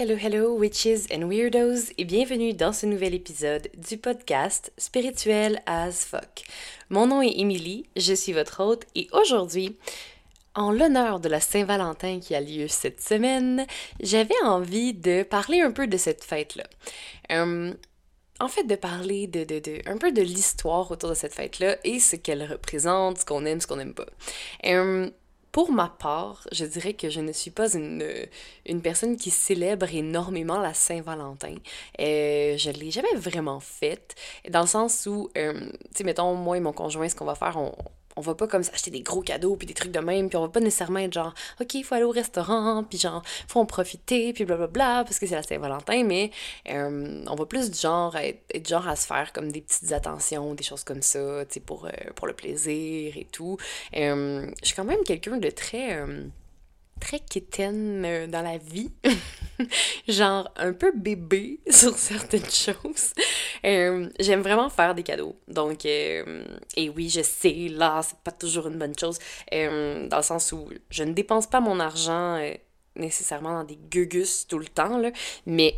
Hello, hello, witches and weirdos, et bienvenue dans ce nouvel épisode du podcast Spirituel as fuck. Mon nom est Emily, je suis votre hôte, et aujourd'hui, en l'honneur de la Saint-Valentin qui a lieu cette semaine, j'avais envie de parler un peu de cette fête-là. Euh, en fait, de parler de, de, de, un peu de l'histoire autour de cette fête-là et ce qu'elle représente, ce qu'on aime, ce qu'on n'aime pas. Euh, pour ma part, je dirais que je ne suis pas une, une personne qui célèbre énormément la Saint-Valentin. Euh, je ne l'ai jamais vraiment faite, dans le sens où, euh, tu sais, mettons, moi et mon conjoint, ce qu'on va faire, on, on va pas comme s'acheter des gros cadeaux puis des trucs de même puis on va pas nécessairement être genre ok il faut aller au restaurant puis genre faut en profiter puis blablabla parce que c'est la Saint-Valentin mais euh, on va plus du genre être, genre à se faire comme des petites attentions des choses comme ça tu sais pour euh, pour le plaisir et tout. Euh, je suis quand même quelqu'un de très très kitten euh, dans la vie. genre un peu bébé sur certaines choses. Euh, j'aime vraiment faire des cadeaux. Donc, euh, et oui, je sais, là, c'est pas toujours une bonne chose. dans le sens où je ne dépense pas mon argent nécessairement dans des gugus tout le temps, là, mais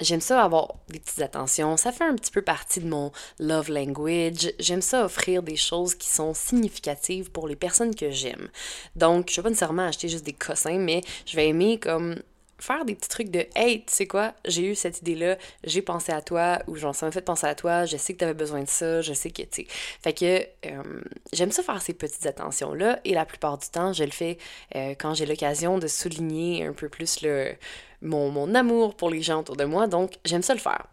J'aime ça avoir des petites attentions. Ça fait un petit peu partie de mon love language. J'aime ça offrir des choses qui sont significatives pour les personnes que j'aime. Donc, je vais pas nécessairement acheter juste des cossins, mais je vais aimer comme faire des petits trucs de hey, tu sais quoi, j'ai eu cette idée-là, j'ai pensé à toi, ou j'en ça m'a fait penser à toi, je sais que tu avais besoin de ça, je sais que, tu sais. Fait que euh, j'aime ça faire ces petites attentions-là, et la plupart du temps, je le fais euh, quand j'ai l'occasion de souligner un peu plus le mon, mon amour pour les gens autour de moi, donc j'aime ça le faire.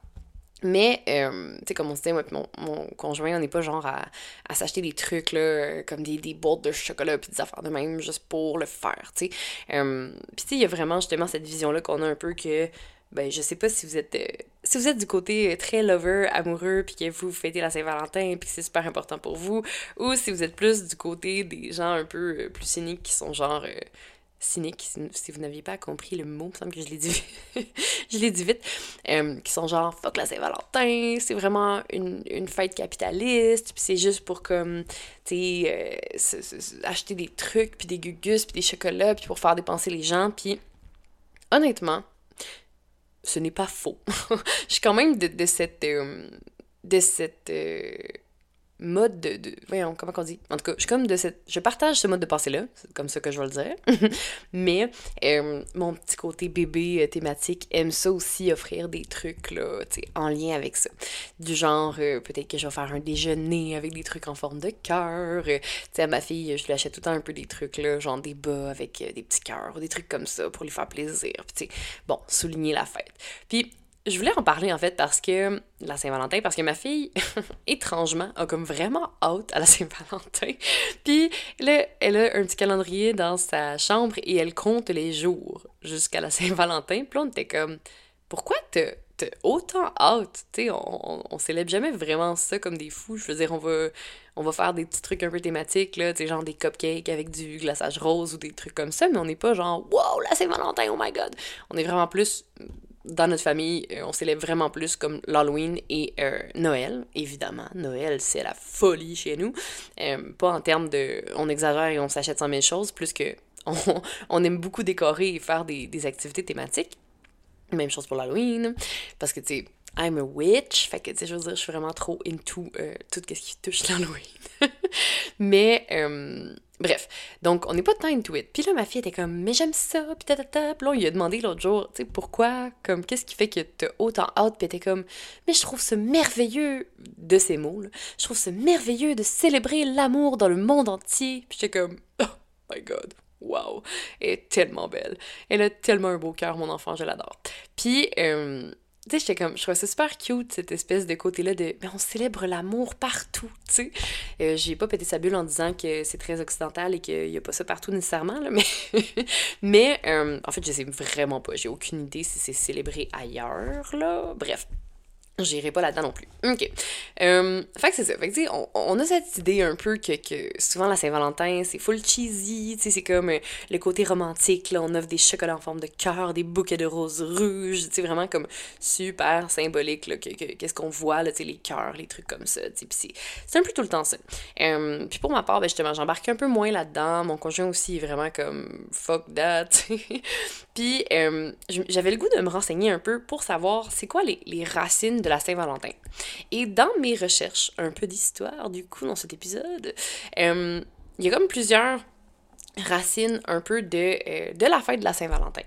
Mais, euh, tu sais, comme on se dit, moi mon, mon conjoint, on n'est pas genre à, à s'acheter des trucs, là, euh, comme des, des boîtes de chocolat puis des affaires de même, juste pour le faire, tu sais. Euh, puis, tu sais, il y a vraiment justement cette vision-là qu'on a un peu que, ben, je sais pas si vous êtes... si vous êtes du côté très lover, amoureux, puis que vous fêtez la Saint-Valentin, puis que c'est super important pour vous, ou si vous êtes plus du côté des gens un peu plus cyniques qui sont genre cyniques, si vous n'aviez pas compris le mot, il me semble que je l'ai dit, je l'ai dit vite, euh, qui sont genre fuck la Saint-Valentin, c'est vraiment une, une, fête capitaliste, puis c'est juste pour comme, tu sais, euh, acheter des trucs, puis des gugus, puis des chocolats, puis pour faire dépenser les gens, puis honnêtement, ce n'est pas faux. je suis quand même de, cette, euh, de cette mode de, de, voyons comment on dit? En tout cas je comme de cette je partage ce mode de pensée là c'est comme ça que je vais le dire. Mais euh, mon petit côté bébé euh, thématique aime ça aussi offrir des trucs là en lien avec ça. Du genre euh, peut-être que je vais faire un déjeuner avec des trucs en forme de cœur tu sais à ma fille je lui achète tout le temps un peu des trucs là genre des bas avec des petits cœurs ou des trucs comme ça pour lui faire plaisir puis bon souligner la fête. Puis je voulais en parler en fait parce que la Saint-Valentin, parce que ma fille, étrangement, a comme vraiment hâte à la Saint-Valentin. Puis là, elle a un petit calendrier dans sa chambre et elle compte les jours jusqu'à la Saint-Valentin. Puis là, on était comme, pourquoi t'as autant hâte? Tu sais, on, on, célèbre jamais vraiment ça comme des fous. Je veux dire, on va, on va faire des petits trucs un peu thématiques, là, tu genre des cupcakes avec du glaçage rose ou des trucs comme ça, mais on n'est pas genre, wow, la Saint-Valentin, oh my god! On est vraiment plus dans notre famille, euh, on célèbre vraiment plus comme l'Halloween et euh, Noël, évidemment. Noël, c'est la folie chez nous. Euh, pas en termes de... On exagère et on s'achète 100 000 choses, plus que on, on aime beaucoup décorer et faire des, des activités thématiques. Même chose pour l'Halloween, parce que, tu sais, I'm a witch, fait que, tu sais, je veux dire, je suis vraiment trop into tout ce qui touche l'Halloween. Mais... Bref, donc on n'est pas tant into it. Puis là, ma fille était comme, mais j'aime ça, puis tatata. Puis là, on lui a demandé l'autre jour, tu sais, pourquoi, comme, qu'est-ce qui fait que t'as autant hâte, elle était comme, mais je trouve ça merveilleux, de ces mots, là, je trouve ça merveilleux de célébrer l'amour dans le monde entier. Puis j'étais comme, oh my god, wow, elle est tellement belle. Elle a tellement un beau cœur, mon enfant, je l'adore. Puis, euh, tu sais, j'étais comme, je trouvais ça super cute, cette espèce de côté-là de, mais on célèbre l'amour partout, tu sais. Euh, j'ai pas pété sa bulle en disant que c'est très occidental et qu'il y a pas ça partout nécessairement, là, mais, mais euh, en fait, je sais vraiment pas, j'ai aucune idée si c'est célébré ailleurs, là. Bref. J'irai pas là-dedans non plus. OK. Euh, fait que c'est ça. Fait que, tu sais, on, on, a cette idée un peu que, que souvent la Saint-Valentin, c'est full cheesy, tu sais, c'est comme euh, le côté romantique, là, on offre des chocolats en forme de cœur, des bouquets de roses rouges, tu sais, vraiment comme super symbolique, qu'est-ce qu'on voit, là, les cœurs, les trucs comme ça, tu c'est un peu tout le temps ça. Euh, puis pour ma part, ben, justement, j'embarque un peu moins là-dedans, mon conjoint aussi est vraiment comme fuck that, Puis euh, j'avais le goût de me renseigner un peu pour savoir c'est quoi les, les racines de la Saint-Valentin. Et dans mes recherches, un peu d'histoire du coup dans cet épisode, euh, il y a comme plusieurs racines un peu de, euh, de la fête de la Saint-Valentin.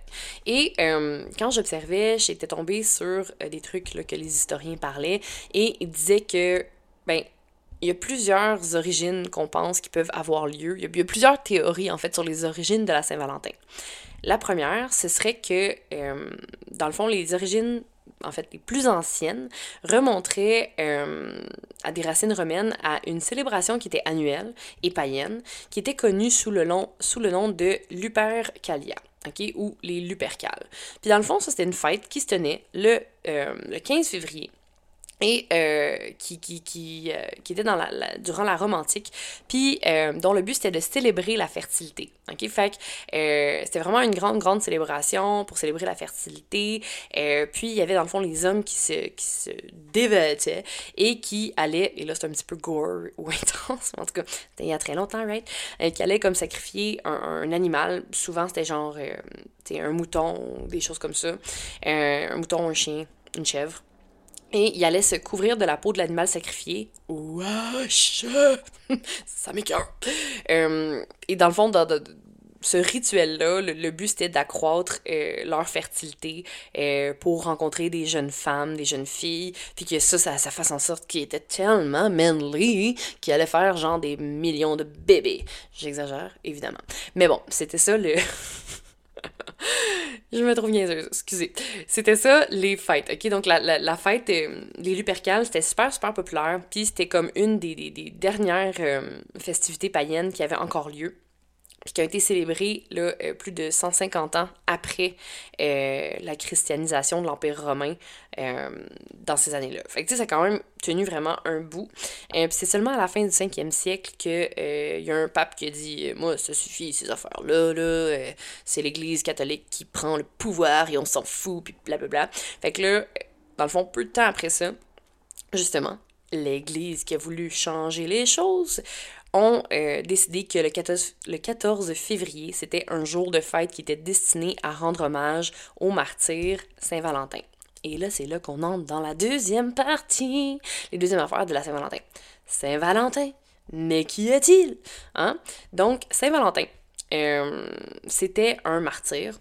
Et euh, quand j'observais, j'étais tombée sur des trucs que les historiens parlaient et ils disaient que, ben, il y a plusieurs origines qu'on pense qui peuvent avoir lieu. Il y, a, plusieurs théories, en fait, sur les origines de la Saint-Valentin. La première, ce serait que, dans le fond, les origines en fait les plus anciennes, remonteraient euh, à des racines romaines à une célébration qui était annuelle et païenne, qui était connue sous le, nom de Lupercalia. ou les Lupercales. Puis dans le fond, ça c'était une fête qui se tenait le, euh, le 15 février et euh, qui, qui, qui, euh, qui, était dans la, durant la Rome antique, puis euh, dont le but c'était de célébrer la fertilité. OK? Fait que c'était vraiment une grande, grande célébration pour célébrer la fertilité. puis il y avait dans le fond les hommes qui se, qui se dévêtaient et qui allaient, et là c'est un petit peu gore ou intense, en tout cas, il y a très longtemps, right? qui allaient comme sacrifier un, un animal. Souvent c'était genre un mouton ou des choses comme ça. un mouton, un chien, une chèvre et il allait se couvrir de la peau de l'animal sacrifié. Wesh! Ça m'écoeure! Euh, et dans le fond, dans, ce rituel-là, le, but c'était d'accroître euh, leur fertilité euh, pour rencontrer des jeunes femmes, des jeunes filles, puis que ça, ça, ça fasse en sorte qu'ils étaient tellement manly qu'ils allaient faire genre des millions de bébés. J'exagère, évidemment. Mais bon, c'était ça le. je me trouve niaiseuse, excusez. C'était ça, les fêtes, ok? Donc, la, la, fête, euh, les Lupercales, c'était super, super populaire. Puis, c'était comme une des, des, dernières euh, festivités païennes qui avait encore lieu qui a été célébré là, euh, plus de 150 ans après euh, la christianisation de l'Empire romain euh, dans ces années-là. Fait que ça a quand même tenu vraiment un bout. puis c'est seulement à la fin du 5e siècle qu'il y a un pape qui a dit Moi, ça suffit, ces affaires-là, là, c'est l'Église catholique qui prend le pouvoir et on s'en fout, puis blablabla. Fait que là, dans le fond, peu de temps après ça, justement, l'Église qui a voulu changer les choses ont euh, décidé que le 14, le 14 février, c'était un jour de fête qui était destiné à rendre hommage au martyr Saint-Valentin. Et là, c'est là qu'on entre dans la deuxième partie, les deuxièmes affaires de la Saint-Valentin. Saint-Valentin, mais qui est-il? Hein? Donc, Saint-Valentin, euh, c'était un martyr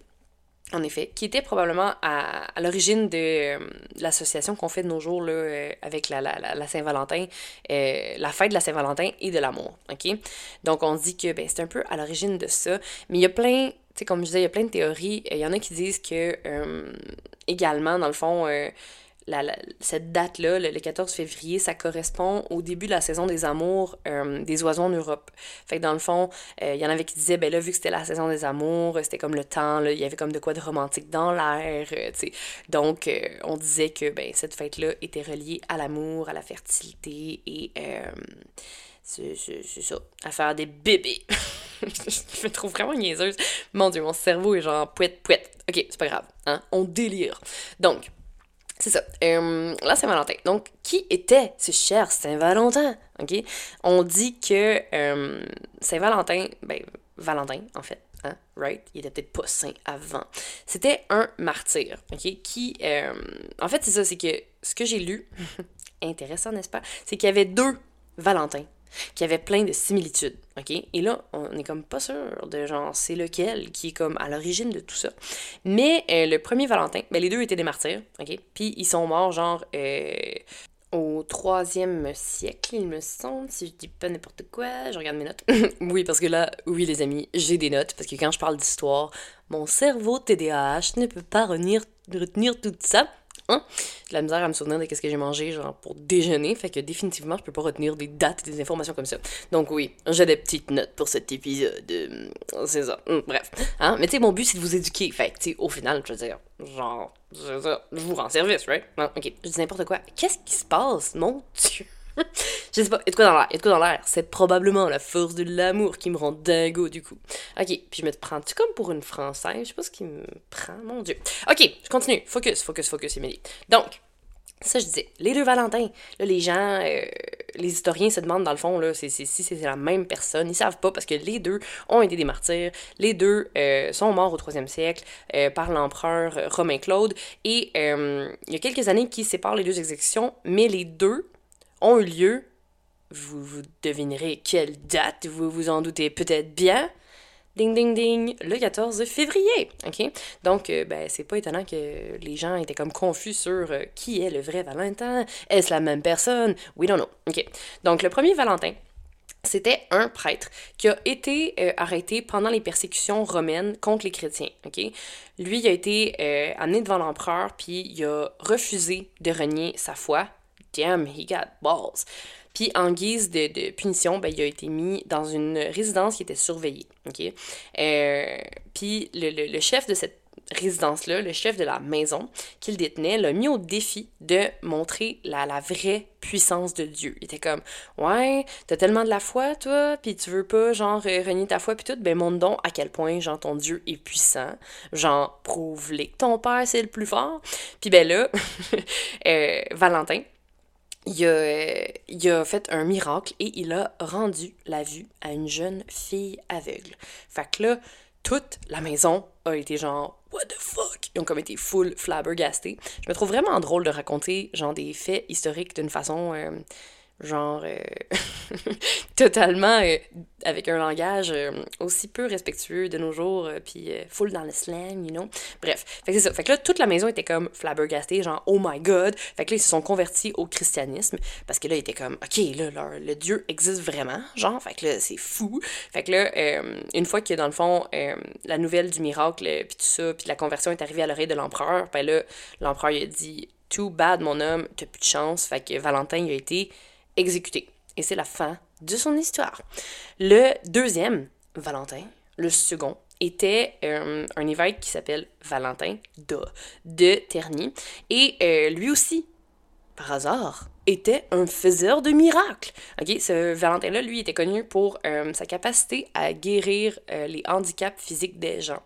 en effet, qui était probablement à, l'origine de euh, l'association qu'on fait de nos jours là, euh, avec la, la, Saint-Valentin, euh, la fête de la Saint-Valentin et de l'amour. OK? Donc, on dit que ben, c'est un peu à l'origine de ça. Mais il y a plein, comme je disais, il y a plein de théories. Il y en a qui disent que, également, dans le fond, cette date-là, le, 14 février, ça correspond au début de la saison des amours euh, des oiseaux en Europe. Fait que dans le fond, euh, il y en avait qui disaient, ben là, vu que c'était la saison des amours, c'était comme le temps, il y avait comme de quoi de romantique dans l'air, euh, tu sais. Donc, on disait que ben, cette fête-là était reliée à l'amour, à la fertilité et c'est ça, à faire des bébés. je me trouve vraiment niaiseuse. Mon Dieu, mon cerveau est genre pouette, pouette. Ok, c'est pas grave, hein, on délire. Donc, c'est ça. Euh, là, Saint-Valentin. Donc, qui était ce cher Saint-Valentin? OK? On dit que euh, Saint-Valentin, ben, Valentin, en fait, hein, right? Il était peut-être pas saint avant. C'était un martyr, OK? Qui, euh, en fait, c'est ça, c'est que ce que j'ai lu, intéressant, n'est-ce pas? C'est qu'il y avait deux Valentins qui avait plein de similitudes, ok? Et là, on est comme pas sûr de genre c'est lequel qui est comme à l'origine de tout ça. Mais euh, le premier Valentin, ben les deux étaient des martyrs, ok? Puis ils sont morts genre euh, au troisième siècle, il me semble, si je dis pas n'importe quoi, je regarde mes notes. oui, parce que là, oui les amis, j'ai des notes, parce que quand je parle d'histoire, mon cerveau TDAH ne peut pas retenir, retenir tout ça. J'ai la misère à me souvenir de ce que j'ai mangé, genre, pour déjeuner. Fait que définitivement, je peux pas retenir des dates et des informations comme ça. Donc oui, j'ai des petites notes pour cet épisode. Euh, c'est ça. Hum, bref. Hein? Mais tu sais, mon but, c'est de vous éduquer. Fait que, tu sais, au final, je veux dire, genre, je vous rends service, right? Ok, je dis n'importe quoi. Qu'est-ce qui se passe? Mon Dieu! Je sais pas, a de quoi dans l'air, a de quoi dans l'air. C'est probablement la force de l'amour qui me rend dingo du coup. Ok, puis je me prends-tu comme pour une française? Je sais pas ce qui me prend, mon dieu. Ok, je continue. Focus, focus, focus, Emily. Donc, ça je disais, les deux Valentins, là les gens, euh, les historiens se demandent dans le fond là, si c'est la même personne, ils savent pas parce que les deux ont été des martyrs, les deux euh, sont morts au troisième siècle euh, par l'empereur Romain Claude et il y a quelques années qui séparent les deux exécutions, mais les deux ont eu lieu, vous, vous devinerez quelle date, vous vous en doutez peut-être bien, ding ding ding, le 14 février, ok? Donc, euh, ben, c'est pas étonnant que les gens étaient comme confus sur euh, qui est le vrai Valentin, est-ce la même personne? We don't know, ok? Donc, le premier Valentin, c'était un prêtre qui a été euh, arrêté pendant les persécutions romaines contre les chrétiens. ok? Lui, il a été amené devant l'empereur, puis il a refusé de renier sa foi damn, he got balls. Puis en guise de, punition, ben, il a été mis dans une résidence qui était surveillée. Euh, puis le, chef de cette résidence-là, le chef de la maison qu'il détenait, l'a mis au défi de montrer la, la, vraie puissance de Dieu. Il était comme Ouais, t'as tellement de la foi, toi, puis tu veux pas, genre, renier ta foi, puis tout, ben montre donc à quel point, genre, ton Dieu est puissant. Genre, prouve-les que ton père, c'est le plus fort. Puis ben là, euh, Valentin, il a, fait un miracle et il a rendu la vue à une jeune fille aveugle. Fait que là, toute la maison a été genre What the fuck? Ils ont comme été full flabbergastés. Je me trouve vraiment drôle de raconter genre des faits historiques d'une façon euh, genre euh, totalement euh, avec un langage euh, aussi peu respectueux de nos jours, puis full dans le slang, you know. Bref, fait que c'est ça. Fait que là, toute la maison était comme flabbergastée, genre oh my god. Fait que là, ils se sont convertis au christianisme, parce que là, ils étaient comme ok, là, le Dieu existe vraiment, genre. Fait que là, c'est fou. Fait que là, une fois que dans le fond, la nouvelle du miracle, puis tout ça, puis la conversion est arrivée à l'oreille de l'empereur, ben là, l'empereur, il a dit Too bad, mon homme, t'as plus de chance. Fait que Valentin, il a été exécuté. Et c'est la fin de son histoire. Le deuxième, Valentin, le second, était euh, un évêque qui s'appelle Valentin de, de Terny. Et euh, lui aussi, par hasard, était un faiseur de miracles. Ok, ce Valentin-là, lui, était connu pour euh, sa capacité à guérir les handicaps physiques des gens.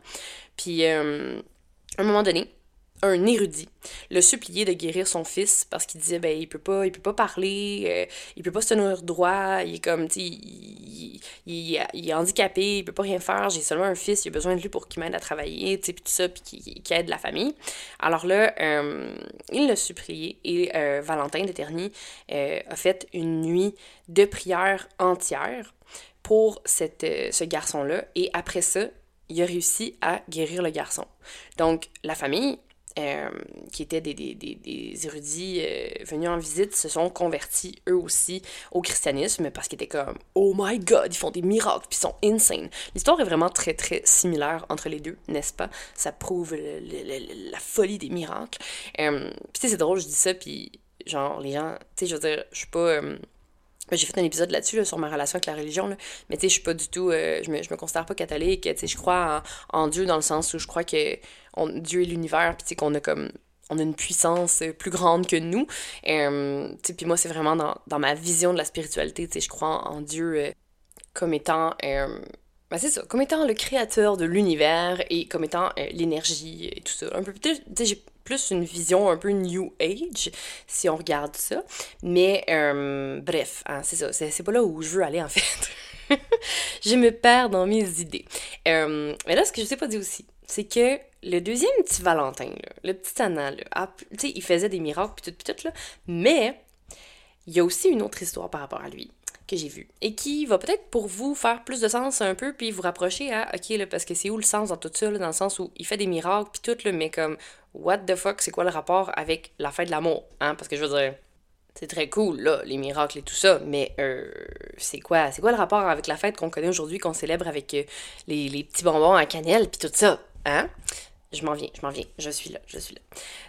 Puis, à un moment donné, un érudit le supplier de guérir son fils parce qu'il disait ben il peut pas il peut pas parler euh, il peut pas se tenir droit il est comme tu il, il, est handicapé il peut pas rien faire j'ai seulement un fils il a besoin de lui pour qu'il m'aide à travailler tu puis tout ça puis qui, aide la famille alors là euh, il l'a supplié et euh, Valentin de Terny a fait une nuit de prière entière pour ce garçon là et après ça il a réussi à guérir le garçon. Donc, la famille euh, qui étaient des, des, des, érudits euh, venus en visite, se sont convertis eux aussi au christianisme parce qu'ils étaient comme Oh my god, ils font des miracles, puis ils sont insane. L'histoire est vraiment très très similaire entre les deux, n'est-ce pas? Ça prouve la folie des miracles. Euh, puis c'est drôle, je dis ça, puis genre, les gens, tu sais, je veux dire, je suis pas. j'ai fait un épisode là-dessus sur ma relation avec la religion, là. mais tu sais, je suis pas du tout, je, me, je me considère pas catholique, tu sais, je crois en, Dieu dans le sens où je crois que Dieu et l'univers, puis qu'on a comme on a une puissance euh, plus grande que nous. Euh, puis moi, c'est vraiment dans, dans, ma vision de la spiritualité, je crois en, Dieu euh, comme étant... Ben c'est ça, comme étant le créateur de l'univers et comme étant l'énergie et tout ça. Un peu peut-être, j'ai plus une vision un peu New Age, si on regarde ça. Mais bref, hein, c'est ça, c'est pas là où je veux aller en fait. je me perds dans mes idées. mais là, ce que je sais pas dire aussi, c'est que le deuxième petit Valentin, le petit Anna, ah, sais, il faisait des miracles, puis tout, puis tout, là, mais il y a aussi une autre histoire par rapport à lui que j'ai vue et qui va peut-être pour vous faire plus de sens un peu, puis vous rapprocher à, ok, là, parce que c'est où le sens dans tout ça, dans le sens où il fait des miracles, puis tout, là, mais comme, what the fuck, c'est quoi le rapport avec la fête de l'amour, hein? Parce que je veux dire, c'est très cool, là, les miracles et tout ça, mais euh, c'est quoi c'est quoi le rapport avec la fête qu'on connaît aujourd'hui, qu'on célèbre avec euh, les, les, petits bonbons à cannelle, puis tout ça, hein? Je m'en viens, je m'en viens. Je suis là, je suis là.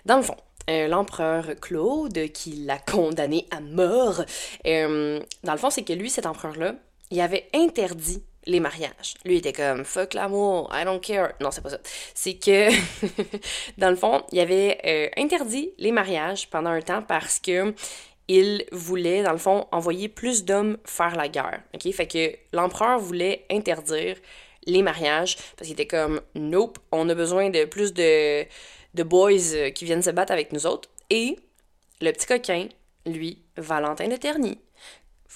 Dans le fond, l'empereur Claude qui l'a condamné à mort. dans le fond, c'est que lui, cet empereur-là, il avait interdit les mariages. Lui était comme fuck l'amour, I don't care. Non, c'est pas ça. C'est que dans le fond, il avait euh, interdit les mariages pendant un temps parce que il voulait dans le fond envoyer plus d'hommes faire la guerre. OK, fait que l'empereur voulait interdire les mariages parce qu'il était comme nope, on a besoin de plus de de boys euh, qui viennent se battre avec nous autres et le petit coquin, lui, Valentin de Terny,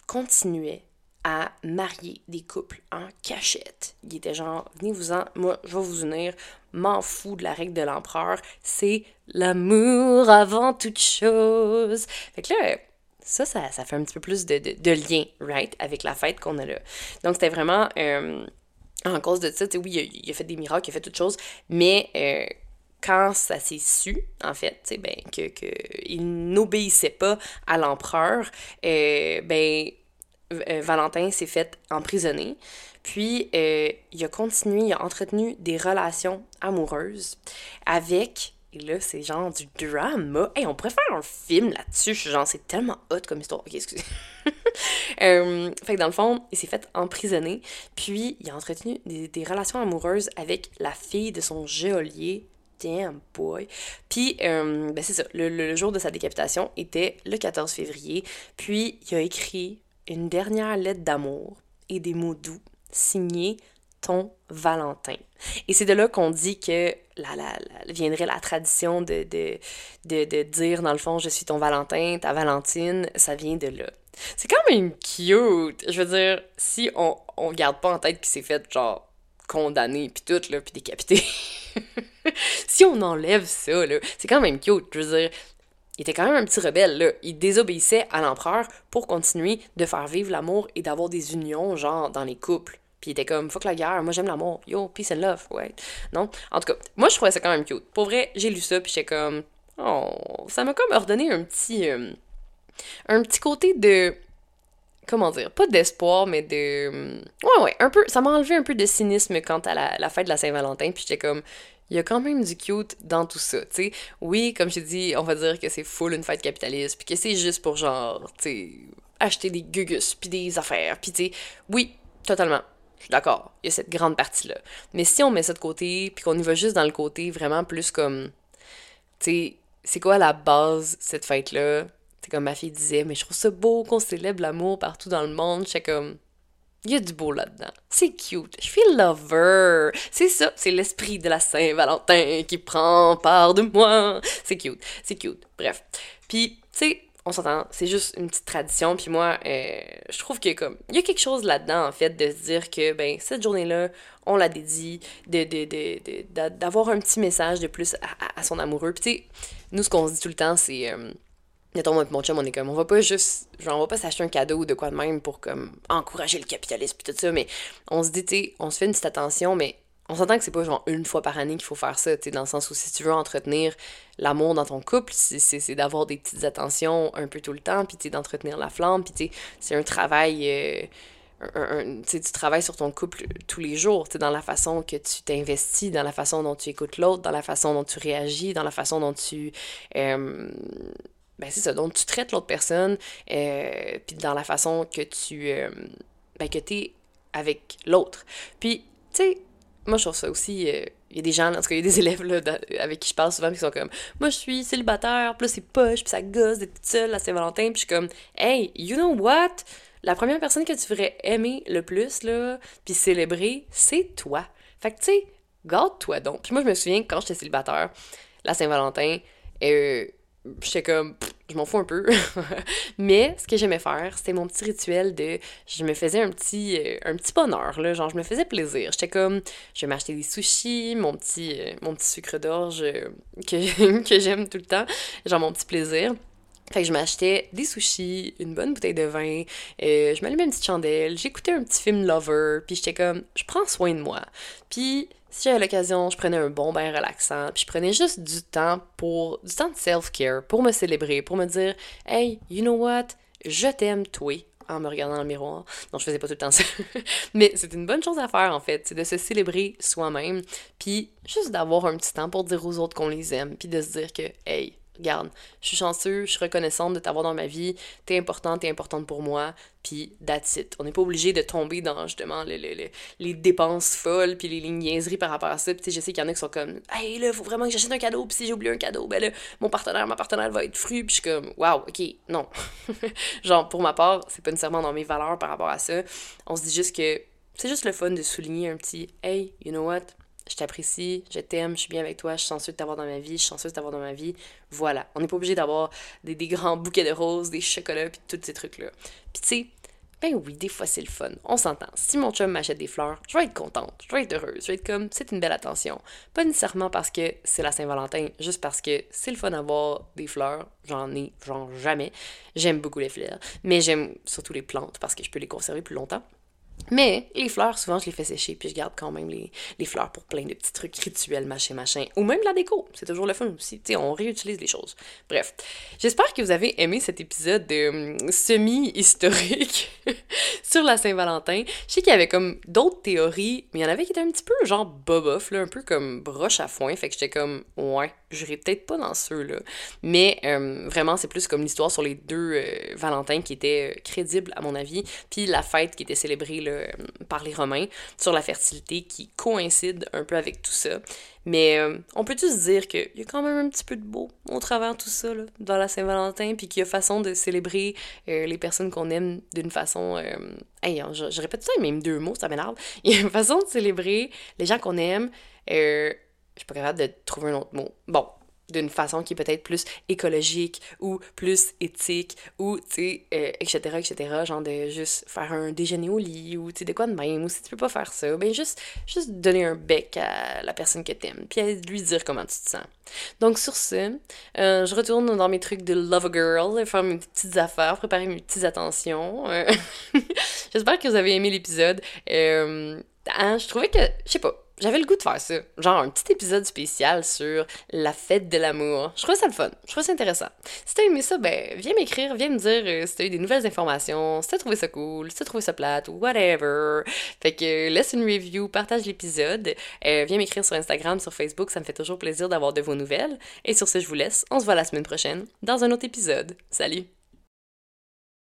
continuait à marier des couples en cachette. Il était genre, venez-vous-en, moi, je vais vous unir, m'en fous de la règle de l'empereur, c'est l'amour avant toute chose. Fait que là, ça, ça, fait un petit peu plus de, de, lien, right, avec la fête qu'on a là. Donc, c'était vraiment, euh, en cause de ça, tu sais, oui, il a, fait des miracles, il a fait toutes choses, mais euh, quand ça s'est su, en fait, ben, que, que n'obéissait pas à l'empereur, euh, ben, euh, Valentin s'est fait emprisonner. Puis, il a continué, il a entretenu des relations amoureuses avec. Et là, c'est genre du drama. Hey, on pourrait faire un film là-dessus. Genre, c'est tellement hot comme histoire. Ok, excusez. euh, fait que dans le fond, il s'est fait emprisonner. Puis, il a entretenu des, relations amoureuses avec la fille de son geôlier damn boy. Puis, euh, ben c'est ça, le, le, jour de sa décapitation était le 14 février. Puis, il a écrit une dernière lettre d'amour et des mots doux signés ton Valentin. Et c'est de là qu'on dit que la, la, viendrait la tradition de, de, de, dire, dans le fond, je suis ton Valentin, ta Valentine, ça vient de là. C'est quand même cute. Je veux dire, si on, on garde pas en tête qu'il s'est fait, genre, condamné, puis tout, là, puis décapité. si on enlève ça, là, c'est quand même cute. Je veux dire, il était quand même un petit rebelle, là. Il désobéissait à l'empereur pour continuer de faire vivre l'amour et d'avoir des unions, genre, dans les couples. Puis il était comme, fuck la guerre, moi j'aime l'amour, yo, peace and love, ouais. Non? En tout cas, moi je trouvais ça quand même cute. Pour vrai, j'ai lu ça, puis j'étais comme, oh, ça m'a comme ordonné un petit. Euh, un petit côté de. Comment dire? Pas d'espoir, mais de. Ouais, ouais, un peu. Ça m'a enlevé un peu de cynisme quant à la, fête de la Saint-Valentin, puis j'étais comme, il y a quand même du cute dans tout ça, tu sais. Oui, comme je dit, on va dire que c'est full une fête capitaliste, puis que c'est juste pour genre, tu sais, acheter des gugus, puis des affaires, puis tu sais, oui, totalement. D'accord, il y a cette grande partie-là. Mais si on met ça de côté, puis qu'on y va juste dans le côté vraiment plus comme, tu c'est quoi la base, cette fête-là? C'est comme ma fille disait, mais je trouve ça beau qu'on célèbre l'amour partout dans le monde. Je comme, il y a du beau là-dedans. C'est cute. Je suis lover. C'est ça, c'est l'esprit de la Saint-Valentin qui prend part de moi. C'est cute, c'est cute. Bref. Puis, tu on s'entend, c'est juste une petite tradition. Puis moi, euh, je trouve que comme il y a quelque chose là-dedans en fait de se dire que ben cette journée-là, on la dédie, de, d'avoir un petit message de plus à, son amoureux. Puis nous ce qu'on se dit tout le temps, c'est euh, Mettons, mon chum, on est comme, on va pas juste, genre, on va pas s'acheter un cadeau ou de quoi de même pour, comme, encourager le capitalisme pis tout ça, mais on se dit, tu on se fait une petite attention, mais on s'entend que c'est pas, genre, une fois par année qu'il faut faire ça, tu dans le sens où si tu veux entretenir l'amour dans ton couple, c'est d'avoir des petites attentions un peu tout le temps, puis, tu d'entretenir la flamme, puis, c'est un travail... Euh, un, tu travailles sur ton couple tous les jours, dans la façon que tu t'investis, dans la façon dont tu écoutes l'autre, dans la façon dont tu réagis, dans la façon dont tu euh, ben c'est ça, donc tu traites l'autre personne, euh, puis dans la façon que tu, euh, ben que t'es avec l'autre. Puis, tu sais, moi je trouve ça aussi, euh, il y a des gens, en tout cas, il y a des élèves là, avec qui je parle souvent qui sont comme Moi je suis célibataire, là c'est poche, puis ça gosse d'être toute seule à Saint-Valentin, puis je suis comme Hey, you know what? La première personne que tu devrais aimer le plus, là, puis célébrer, c'est toi. Fait que tu sais, garde-toi donc. Puis moi je me souviens quand j'étais célibataire, la Saint-Valentin, euh, j'étais comme je m'en fous un peu. Mais ce que j'aimais faire c'était mon petit rituel de je me faisais un petit euh, un petit bonheur là. Genre je me faisais plaisir. J'étais comme je vais m'acheter des sushis mon petit euh, mon petit sucre d'orge euh, que, que j'aime tout le temps. Genre mon petit plaisir. Fait que je m'achetais des sushis, une bonne bouteille de vin, je m'allumais une petite chandelle, j'écoutais un petit film lover, puis j'étais comme, je prends soin de moi. Puis si j'avais l'occasion, je prenais un bon bain relaxant, puis je prenais juste du temps pour du temps de self-care, pour me célébrer, pour me dire "Hey, you know what? Je t'aime toi." en me regardant dans le miroir. Non, je faisais pas tout le temps ça. Mais c'est une bonne chose à faire, en fait. C'est de se célébrer soi-même. Puis juste d'avoir un petit temps pour dire aux autres qu'on les aime. Puis de se dire que, hey, regarde, je suis chanceux, je suis reconnaissante de t'avoir dans ma vie, t'es importante, t'es importante pour moi, puis that's it. On n'est pas obligé de tomber dans justement les, dépenses folles, puis les lignes par rapport à ça. Puis je sais qu'il y en a qui sont comme, hey là, faut vraiment que j'achète un cadeau, puis si j'ai oublié un cadeau, ben là, mon partenaire, ma partenaire va être fru, puis je suis comme, waouh, ok, non. Genre, pour ma part, c'est pas nécessairement dans mes valeurs par rapport à ça. On se dit juste que c'est juste le fun de souligner un petit, hey, you know what? Je t'apprécie, je t'aime, je suis bien avec toi, je suis chanceux de t'avoir dans ma vie, je suis chanceux de t'avoir dans ma vie. Voilà. On n'est pas obligé d'avoir des, des, grands bouquets de roses, des chocolats, puis tous ces trucs-là. Puis tu sais, ben oui, des fois c'est le fun. On s'entend. Si mon chum m'achète des fleurs, je vais être contente, je vais être heureuse, je vais être comme, c'est une belle attention. Pas nécessairement parce que c'est la Saint-Valentin, juste parce que c'est le fun d'avoir des fleurs. J'en ai, genre jamais. J'aime beaucoup les fleurs, mais j'aime surtout les plantes parce que je peux les conserver plus longtemps. Mais les fleurs, souvent, je les fais sécher, puis je garde quand même les, les fleurs pour plein de petits trucs rituels, machin, machin. Ou même la déco. C'est toujours le fun aussi. Tu sais, on réutilise les choses. Bref. J'espère que vous avez aimé cet épisode de, hum, semi-historique sur la Saint-Valentin. Je sais qu'il y avait comme d'autres théories, mais il y en avait qui étaient un petit peu genre bobof, un peu comme broche à foin. Fait que j'étais comme, ouais, j'irai peut-être pas dans ceux-là. Mais hum, vraiment, c'est plus comme l'histoire sur les deux euh, Valentins qui étaient euh, crédibles, à mon avis. Puis la fête qui était célébrée, là, euh, par les Romains sur la fertilité qui coïncide un peu avec tout ça. Mais euh, on peut tous dire qu'il y a quand même un petit peu de beau au travers tout ça, là, dans la Saint-Valentin, puis qu'il y a façon de célébrer euh, les personnes qu'on aime d'une façon... Hey, je, je, répète ça, même deux mots, ça m'énerve. Il y a une façon de célébrer les gens qu'on aime. je suis pas capable de trouver un autre mot. Bon, d'une façon qui est peut-être plus écologique ou plus éthique ou, tu sais, etc., euh, etc., genre de juste faire un déjeuner au lit ou, tu sais, de quoi de même, ou si tu peux pas faire ça, ben juste, juste donner un bec à la personne que t'aimes, puis lui dire comment tu te sens. Donc, sur ce, euh, je retourne dans mes trucs de love a girl, faire mes petites affaires, préparer mes petites attentions. Euh, j'espère que vous avez aimé l'épisode. Hein, je trouvais que, je sais pas, j'avais le goût de faire ça. Genre un petit épisode spécial sur la fête de l'amour. Je trouvais ça le fun. Je trouvais ça intéressant. Si t'as aimé ça, ben, viens m'écrire, viens me dire euh, si t'as eu des nouvelles informations, si t'as trouvé ça cool, si t'as trouvé ça plate whatever. Fait que laisse une review, partage l'épisode, euh, viens m'écrire sur Instagram, sur Facebook, ça me fait toujours plaisir d'avoir de vos nouvelles. Et sur ce, je vous laisse. On se voit la semaine prochaine dans un autre épisode. Salut!